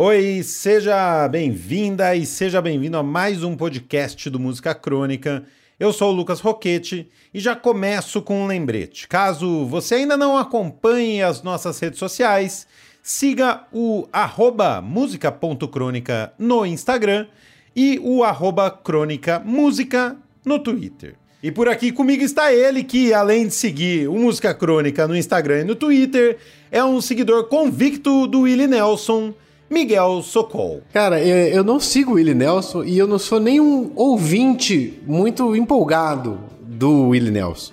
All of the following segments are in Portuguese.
Oi, seja bem-vinda e seja bem-vindo a mais um podcast do Música Crônica. Eu sou o Lucas Roquete e já começo com um lembrete. Caso você ainda não acompanhe as nossas redes sociais, siga o arroba música.crônica no Instagram e o arroba crônica música no Twitter. E por aqui comigo está ele, que além de seguir o Música Crônica no Instagram e no Twitter, é um seguidor convicto do Willie Nelson Miguel Socol. Cara, eu não sigo o Willie Nelson e eu não sou nenhum ouvinte muito empolgado do Willie Nelson.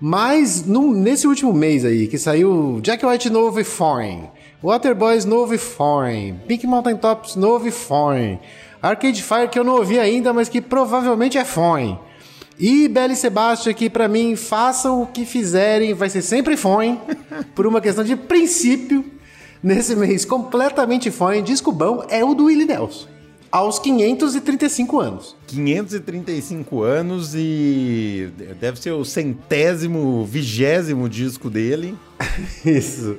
Mas no, nesse último mês aí, que saiu Jack White novo e Foreign, Waterboys novo e Foreign, Pink Mountain Tops novo e Foreign, Arcade Fire que eu não ouvi ainda, mas que provavelmente é Foreign. E Belle Sebastian, que para mim, façam o que fizerem, vai ser sempre Foreign, por uma questão de princípio nesse mês completamente fã disco bom é o do Willie Nelson. Aos 535 anos. 535 anos e deve ser o centésimo, vigésimo disco dele. Isso.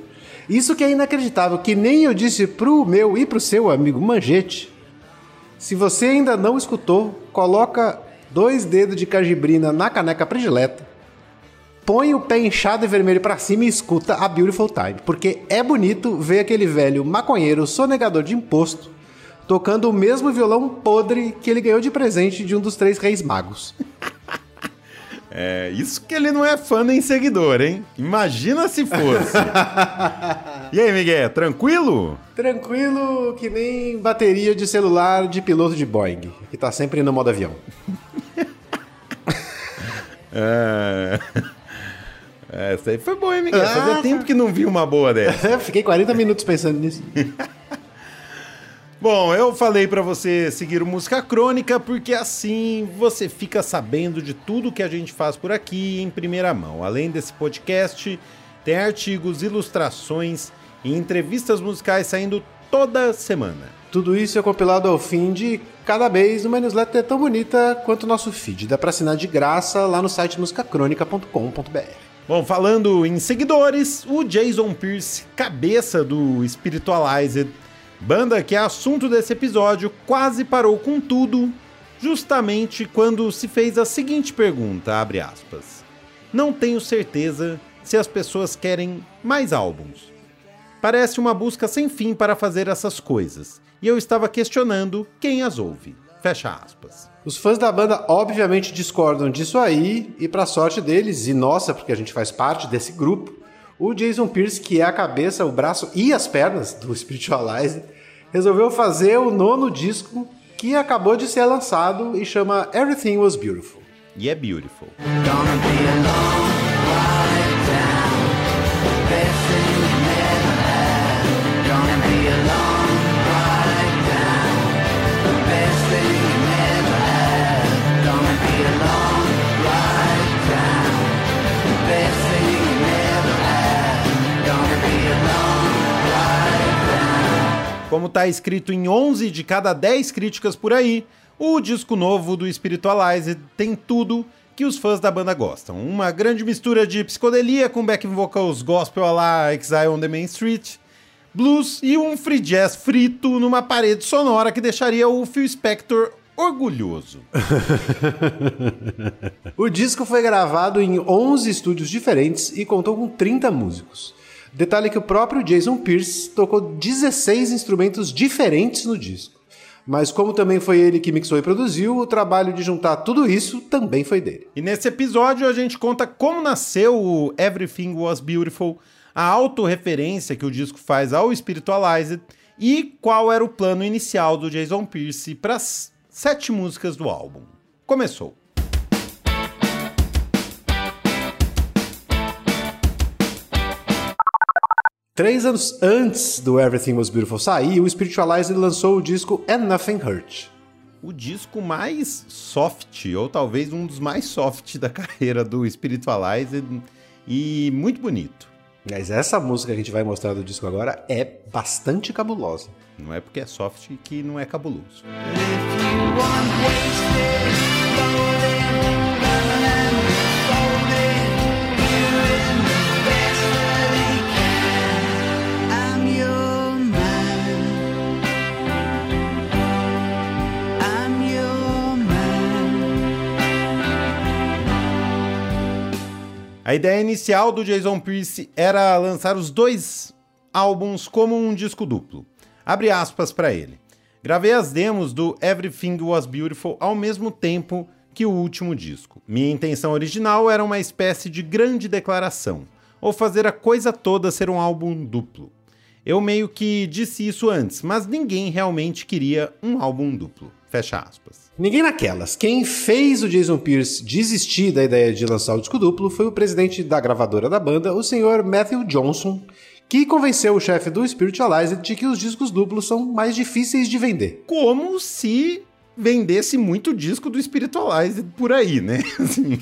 Isso que é inacreditável, que nem eu disse pro meu e pro seu amigo Manjete. Se você ainda não escutou, coloca dois dedos de cajibrina na caneca predileta põe o pé inchado e vermelho para cima e escuta a Beautiful Time, porque é bonito ver aquele velho maconheiro sonegador de imposto tocando o mesmo violão podre que ele ganhou de presente de um dos três reis magos. É, isso que ele não é fã nem seguidor, hein? Imagina se fosse. e aí, Miguel, tranquilo? Tranquilo que nem bateria de celular de piloto de Boeing, que tá sempre no modo avião. é... Essa aí foi boa, hein, Miguel? Ah, Fazia tempo que não vi uma boa dessa. Fiquei 40 minutos pensando nisso. Bom, eu falei para você seguir o Música Crônica porque assim você fica sabendo de tudo que a gente faz por aqui em primeira mão. Além desse podcast, tem artigos, ilustrações e entrevistas musicais saindo toda semana. Tudo isso é compilado ao fim de cada vez uma newsletter tão bonita quanto o nosso feed. Dá para assinar de graça lá no site musicacronica.com.br. Bom, falando em seguidores, o Jason Pierce, cabeça do Spiritualized, banda que é assunto desse episódio, quase parou com tudo, justamente quando se fez a seguinte pergunta, abre aspas. Não tenho certeza se as pessoas querem mais álbuns. Parece uma busca sem fim para fazer essas coisas, e eu estava questionando quem as ouve. Fecha aspas. Os fãs da banda obviamente discordam disso aí, e para sorte deles, e nossa, porque a gente faz parte desse grupo, o Jason Pierce, que é a cabeça, o braço e as pernas do Spiritualize, resolveu fazer o nono disco que acabou de ser lançado e chama Everything Was Beautiful. E é beautiful. Está escrito em 11 de cada 10 críticas por aí, o disco novo do Spiritualize tem tudo que os fãs da banda gostam. Uma grande mistura de psicodelia com backing vocals gospel a la Exile on the Main Street, blues e um free jazz frito numa parede sonora que deixaria o Phil Spector orgulhoso. o disco foi gravado em 11 estúdios diferentes e contou com 30 músicos. Detalhe que o próprio Jason Pierce tocou 16 instrumentos diferentes no disco. Mas como também foi ele que mixou e produziu, o trabalho de juntar tudo isso também foi dele. E nesse episódio a gente conta como nasceu o Everything Was Beautiful, a autorreferência que o disco faz ao Spiritualized e qual era o plano inicial do Jason Pierce para as sete músicas do álbum. Começou. Três anos antes do Everything Was Beautiful sair, o Spiritualized lançou o disco And Nothing Hurt. O disco mais soft, ou talvez um dos mais soft da carreira do Spiritualized, e muito bonito. Mas essa música que a gente vai mostrar do disco agora é bastante cabulosa. Não é porque é soft que não é cabuloso. A ideia inicial do Jason Pierce era lançar os dois álbuns como um disco duplo. Abre aspas para ele. Gravei as demos do Everything Was Beautiful ao mesmo tempo que o último disco. Minha intenção original era uma espécie de grande declaração, ou fazer a coisa toda ser um álbum duplo. Eu meio que disse isso antes, mas ninguém realmente queria um álbum duplo. Fecha aspas. Ninguém naquelas. Quem fez o Jason Pierce desistir da ideia de lançar o disco duplo foi o presidente da gravadora da banda, o senhor Matthew Johnson, que convenceu o chefe do Spiritualized de que os discos duplos são mais difíceis de vender. Como se vendesse muito disco do Spiritualized por aí, né? Assim,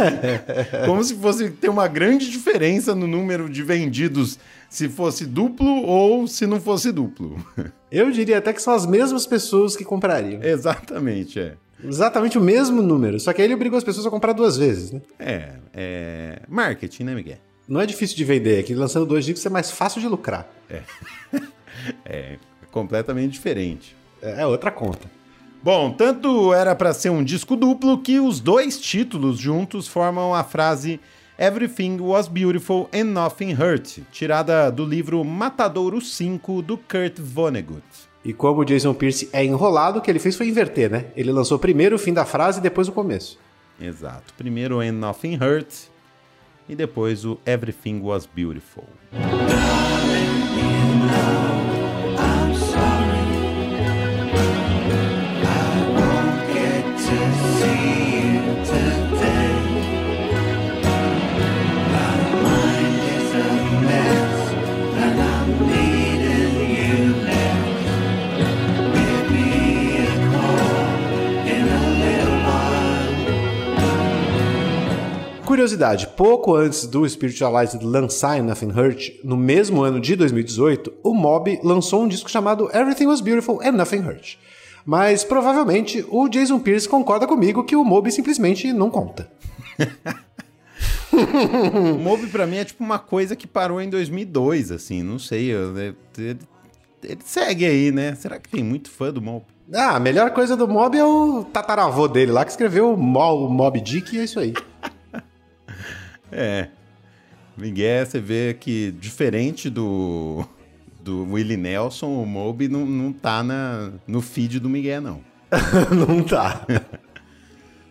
como se fosse ter uma grande diferença no número de vendidos se fosse duplo ou se não fosse duplo. Eu diria até que são as mesmas pessoas que comprariam. Exatamente, é. Exatamente o mesmo número, só que aí ele obrigou as pessoas a comprar duas vezes, né? É, é marketing, né, Miguel? Não é difícil de vender, é que lançando dois discos é mais fácil de lucrar. É, é completamente diferente. É outra conta. Bom, tanto era para ser um disco duplo que os dois títulos juntos formam a frase Everything Was Beautiful and Nothing Hurt, tirada do livro Matadouro 5 do Kurt Vonnegut. E como o Jason Pierce é enrolado, o que ele fez foi inverter, né? Ele lançou primeiro o fim da frase e depois o começo. Exato. Primeiro And Nothing Hurt e depois o Everything Was Beautiful. Curiosidade, pouco antes do Spiritualized lançar Nothing Hurt, no mesmo ano de 2018, o Mob lançou um disco chamado Everything Was Beautiful and Nothing Hurt. Mas provavelmente o Jason Pierce concorda comigo que o Mob simplesmente não conta. o Mob pra mim é tipo uma coisa que parou em 2002, assim, não sei, ele, ele segue aí, né? Será que tem muito fã do Mob? Ah, a melhor coisa do Mob é o tataravô dele lá que escreveu o Mob Dick e é isso aí. É. Miguel, você vê que diferente do, do Willie Nelson, o Moby não, não tá na, no feed do Miguel, não. não tá.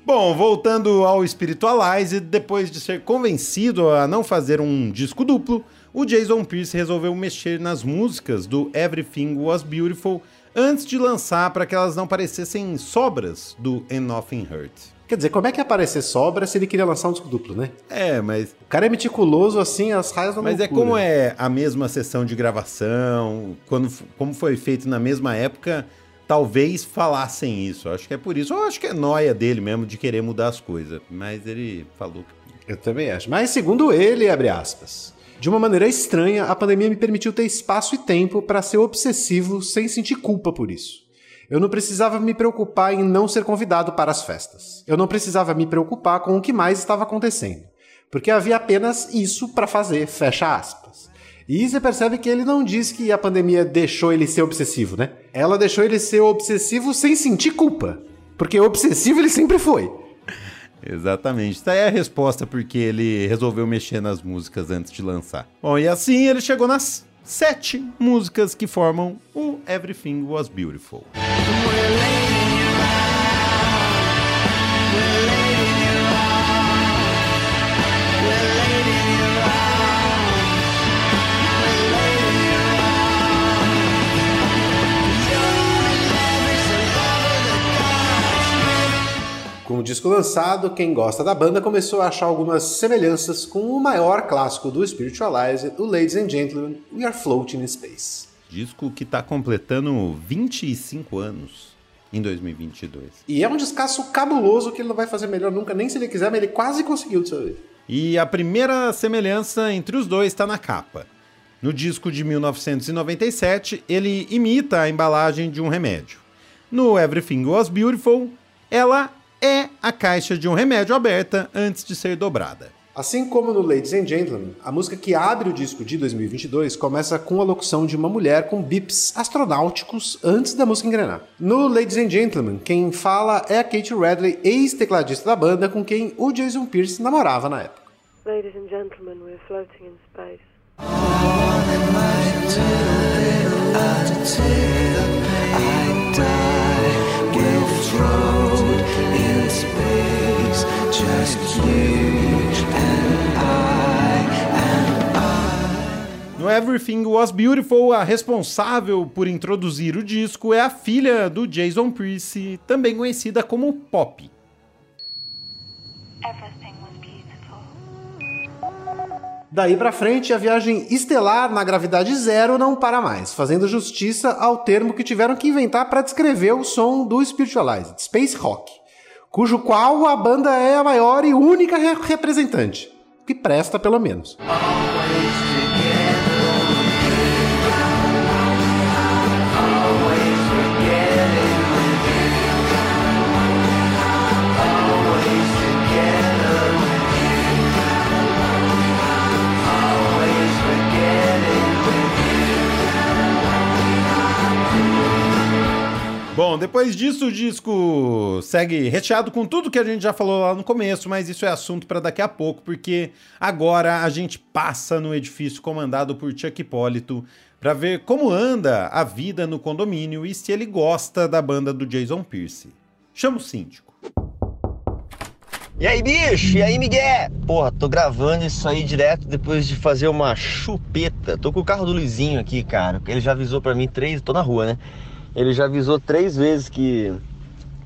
Bom, voltando ao Spiritualize, depois de ser convencido a não fazer um disco duplo, o Jason Pierce resolveu mexer nas músicas do Everything Was Beautiful antes de lançar para que elas não parecessem sobras do And Nothing Hurt. Quer dizer, como é que ia aparecer sobra se ele queria lançar um disco duplo, né? É, mas. O cara é meticuloso assim, as raias da Mas loucura. é como é a mesma sessão de gravação, quando, como foi feito na mesma época, talvez falassem isso. Acho que é por isso. Eu acho que é noia dele mesmo de querer mudar as coisas. Mas ele falou que. Eu também acho. Mas segundo ele, abre aspas. De uma maneira estranha, a pandemia me permitiu ter espaço e tempo para ser obsessivo sem sentir culpa por isso. Eu não precisava me preocupar em não ser convidado para as festas. Eu não precisava me preocupar com o que mais estava acontecendo. Porque havia apenas isso para fazer, fecha aspas. E você percebe que ele não diz que a pandemia deixou ele ser obsessivo, né? Ela deixou ele ser obsessivo sem sentir culpa. Porque obsessivo ele sempre foi. Exatamente. Essa é a resposta porque ele resolveu mexer nas músicas antes de lançar. Bom, e assim ele chegou nas sete músicas que formam o Everything Was Beautiful. Disco lançado, quem gosta da banda começou a achar algumas semelhanças com o maior clássico do Spiritualize, o Ladies and Gentlemen, We Are Floating in Space. Disco que está completando 25 anos em 2022. E é um descasso cabuloso que ele não vai fazer melhor nunca, nem se ele quiser, mas ele quase conseguiu dessa vez. E a primeira semelhança entre os dois está na capa. No disco de 1997, ele imita a embalagem de um remédio. No Everything Was Beautiful, ela é a caixa de um remédio aberta antes de ser dobrada. Assim como no Ladies and Gentlemen, a música que abre o disco de 2022 começa com a locução de uma mulher com bips astronáuticos antes da música engrenar. No Ladies and Gentlemen, quem fala é a Kate Radley, ex-tecladista da banda com quem o Jason Pierce namorava na época. Ladies and gentlemen, we're floating in space. Everything Was Beautiful, a responsável por introduzir o disco é a filha do Jason Pierce, também conhecida como Pop. Everything was beautiful. Daí pra frente, a viagem estelar na gravidade zero não para mais, fazendo justiça ao termo que tiveram que inventar para descrever o som do Spiritualized, Space Rock, cujo qual a banda é a maior e única re- representante, que presta pelo menos. Bom, depois disso o disco segue recheado com tudo que a gente já falou lá no começo, mas isso é assunto para daqui a pouco, porque agora a gente passa no edifício comandado por Chuck Hipólito para ver como anda a vida no condomínio e se ele gosta da banda do Jason Pierce. Chama o síndico. E aí, bicho? E aí, Miguel? Porra, tô gravando isso aí direto depois de fazer uma chupeta. Tô com o carro do Luizinho aqui, cara. Ele já avisou pra mim três. Tô na rua, né? Ele já avisou três vezes que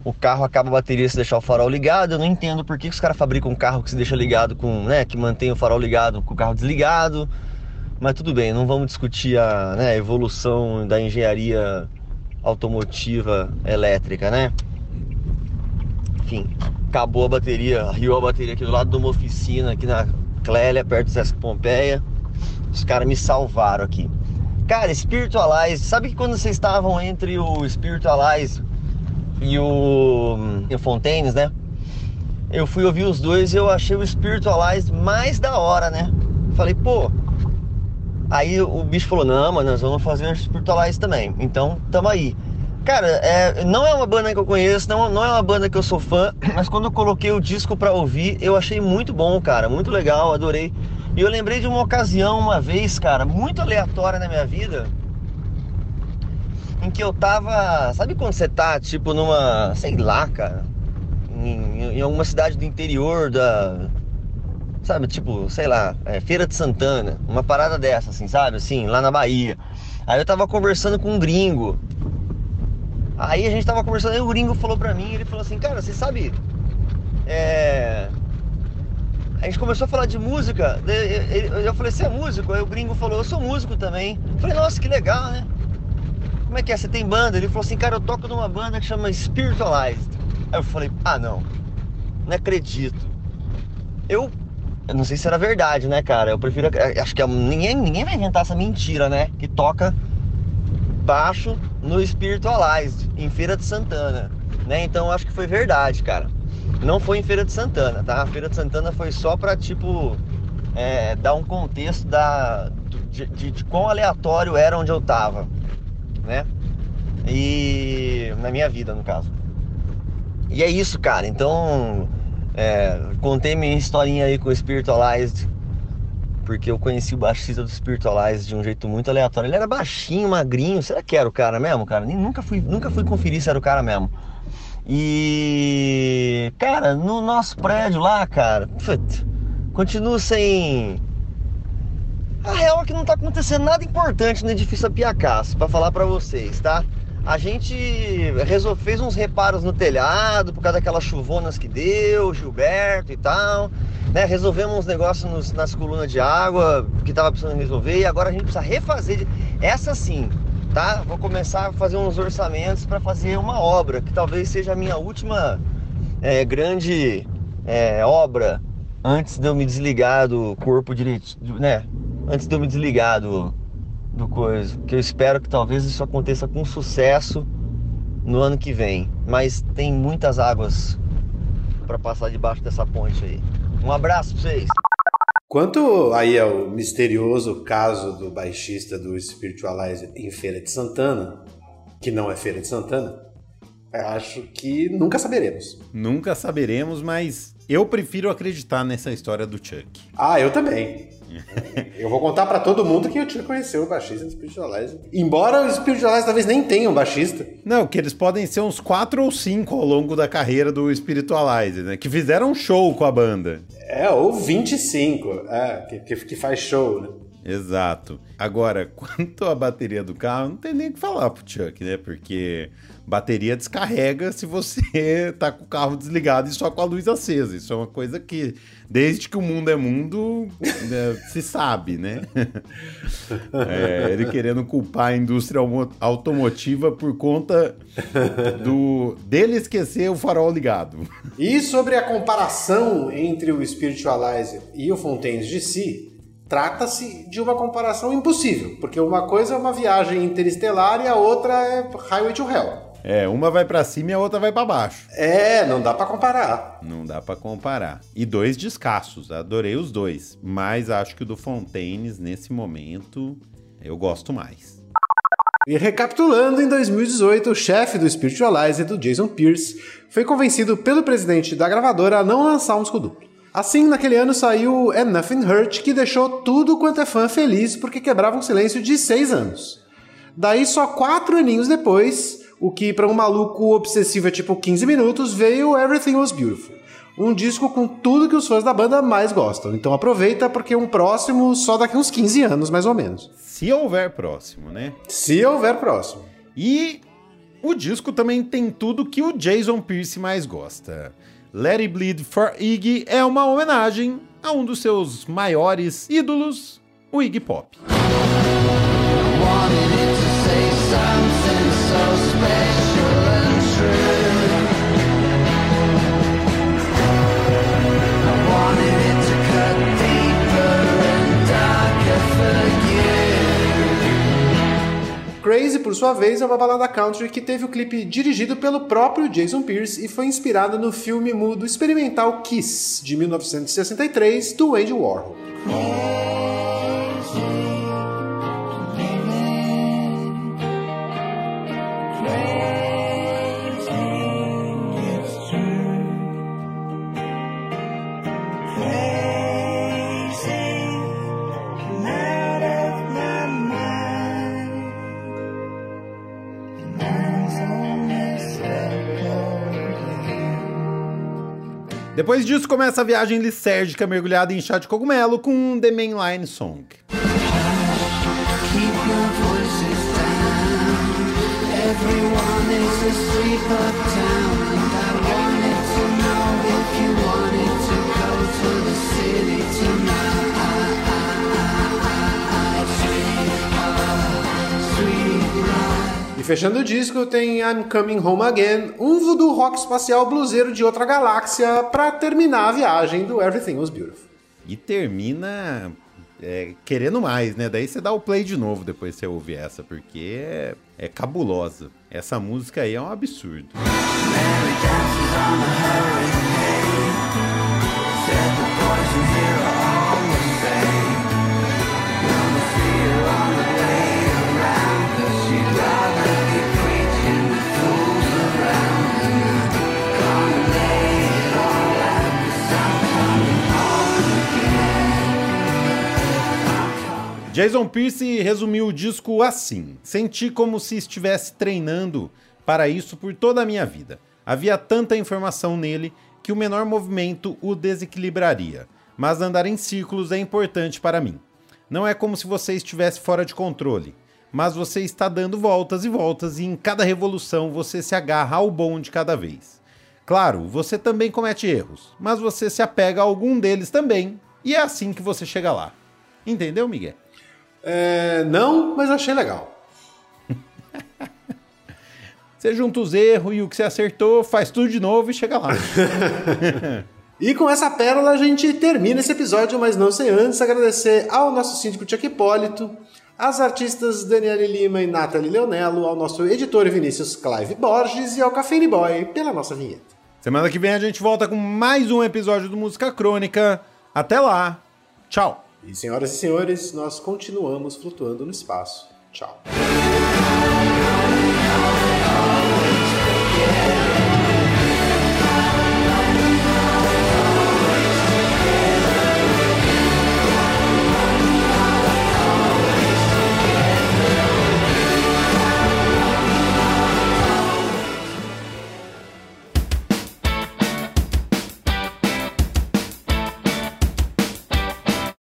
o carro acaba a bateria se deixar o farol ligado. Eu não entendo por que os caras fabricam um carro que se deixa ligado com, né? Que mantém o farol ligado com o carro desligado. Mas tudo bem, não vamos discutir a né, evolução da engenharia automotiva elétrica, né? Enfim, acabou a bateria, riu a bateria aqui do lado de uma oficina aqui na Clélia, perto do Sesc Pompeia. Os caras me salvaram aqui. Cara, Spiritualize, sabe que quando vocês estavam entre o Spiritualize e o, e o Fontaines, né? Eu fui ouvir os dois e eu achei o Spiritualize mais da hora, né? Falei, pô. Aí o bicho falou: não, mas nós vamos fazer o Spiritualize também. Então, tamo aí. Cara, é, não é uma banda que eu conheço, não, não é uma banda que eu sou fã, mas quando eu coloquei o disco pra ouvir, eu achei muito bom, cara, muito legal, adorei. E eu lembrei de uma ocasião, uma vez, cara, muito aleatória na minha vida, em que eu tava. Sabe quando você tá, tipo, numa. sei lá, cara, em, em alguma cidade do interior da. Sabe, tipo, sei lá, é, Feira de Santana, uma parada dessa, assim, sabe, assim, lá na Bahia. Aí eu tava conversando com um gringo. Aí a gente tava conversando, aí o gringo falou pra mim, ele falou assim, cara, você sabe. É. A gente começou a falar de música, eu- falei, você é músico? Aí o gringo falou, eu sou músico também. Eu falei, nossa, que legal, né? Como é que é? Você tem banda? Ele falou assim, cara, eu toco numa banda que chama Spiritualized. Aí eu falei, ah não, não acredito. Eu, eu não sei se era verdade, né, cara? Eu prefiro. Acho que é- ninguém, ninguém vai inventar essa mentira, né? Que toca baixo no Spiritualized, em Feira de Santana, né? Então acho que foi verdade, cara. Não foi em Feira de Santana, tá? A Feira de Santana foi só pra, tipo, é, dar um contexto da, de, de, de quão aleatório era onde eu tava, né? E. na minha vida, no caso. E é isso, cara. Então, é, contei minha historinha aí com o Spiritualized porque eu conheci o baixista do Spiritualize de um jeito muito aleatório. Ele era baixinho, magrinho. Será que era o cara mesmo, cara? Nem, nunca, fui, nunca fui conferir se era o cara mesmo. E. Cara, no nosso prédio lá, cara. put, continuo sem. A real é que não tá acontecendo nada importante no edifício Apiacás, pra falar pra vocês, tá? A gente resol... fez uns reparos no telhado por causa daquelas chuvonas que deu, Gilberto e tal. Né? Resolvemos uns negócios nos- nas colunas de água que tava precisando resolver e agora a gente precisa refazer. Essa sim, tá? Vou começar a fazer uns orçamentos para fazer uma obra que talvez seja a minha última é, grande é, obra antes de eu me desligar do corpo direito, né? Antes de eu me desligar do, do coisa. Que eu espero que talvez isso aconteça com sucesso no ano que vem. Mas tem muitas águas para passar debaixo dessa ponte aí. Um abraço pra vocês. Quanto aí ao misterioso caso do baixista do Spiritualize em Feira de Santana, que não é Feira de Santana, acho que nunca saberemos. Nunca saberemos, mas Eu prefiro acreditar nessa história do Chuck. Ah, eu também. eu vou contar pra todo mundo que o Chuck conheceu o baixista do Spiritualize. Embora o Spiritualize talvez nem tenha um baixista. Não, que eles podem ser uns quatro ou cinco ao longo da carreira do Spiritualize, né? Que fizeram um show com a banda. É, ou 25, é, que, que, que faz show, né? Exato. Agora, quanto à bateria do carro, não tem nem o que falar pro Chuck, né? Porque bateria descarrega se você tá com o carro desligado e só com a luz acesa. Isso é uma coisa que, desde que o mundo é mundo, né, se sabe, né? É, ele querendo culpar a indústria automotiva por conta do dele esquecer o farol ligado. E sobre a comparação entre o Spiritualizer e o Fontaines de Si, trata-se de uma comparação impossível, porque uma coisa é uma viagem interestelar e a outra é Highway to Hell. É, uma vai para cima e a outra vai para baixo. É, não dá para comparar. Não dá para comparar. E dois descassos, adorei os dois, mas acho que o do Fontaines nesse momento eu gosto mais. E recapitulando, em 2018, o chefe do Spiritualizer, do Jason Pierce, foi convencido pelo presidente da gravadora a não lançar um disco duplo. Assim, naquele ano saiu And Nothing Hurt, que deixou tudo quanto é fã feliz porque quebrava um silêncio de seis anos. Daí, só quatro aninhos depois, o que para um maluco obsessivo é tipo 15 minutos, veio Everything Was Beautiful. Um disco com tudo que os fãs da banda mais gostam. Então aproveita porque um próximo só daqui uns 15 anos, mais ou menos. Se houver próximo, né? Se houver próximo. E o disco também tem tudo que o Jason Pierce mais gosta. Let It Bleed for Iggy é uma homenagem a um dos seus maiores ídolos, o Iggy Pop. Crazy, por sua vez, é uma balada country que teve o clipe dirigido pelo próprio Jason Pierce e foi inspirada no filme mudo experimental Kiss, de 1963, do Andy Warhol. Depois disso começa a viagem lisérgica mergulhada em chá de cogumelo com The Mainline Song. Everyone E fechando o disco tem I'm Coming Home Again, um voodoo rock espacial bluseiro de outra galáxia para terminar a viagem do Everything Was Beautiful. E termina é, querendo mais, né? Daí você dá o play de novo depois que você ouvir essa, porque é, é cabulosa. Essa música aí é um absurdo. Mary Jason Pierce resumiu o disco assim: Senti como se estivesse treinando para isso por toda a minha vida. Havia tanta informação nele que o menor movimento o desequilibraria, mas andar em círculos é importante para mim. Não é como se você estivesse fora de controle, mas você está dando voltas e voltas e em cada revolução você se agarra ao bom de cada vez. Claro, você também comete erros, mas você se apega a algum deles também, e é assim que você chega lá. Entendeu, Miguel? É, não, mas achei legal. você junta os erros e o que você acertou, faz tudo de novo e chega lá. e com essa pérola a gente termina esse episódio, mas não sem antes agradecer ao nosso síndico Tiago Hipólito, às artistas Daniele Lima e Nathalie Leonello, ao nosso editor Vinícius Clive Borges e ao Cafeine Boy pela nossa vinheta. Semana que vem a gente volta com mais um episódio do Música Crônica. Até lá. Tchau. E senhoras e senhores, nós continuamos flutuando no espaço. Tchau.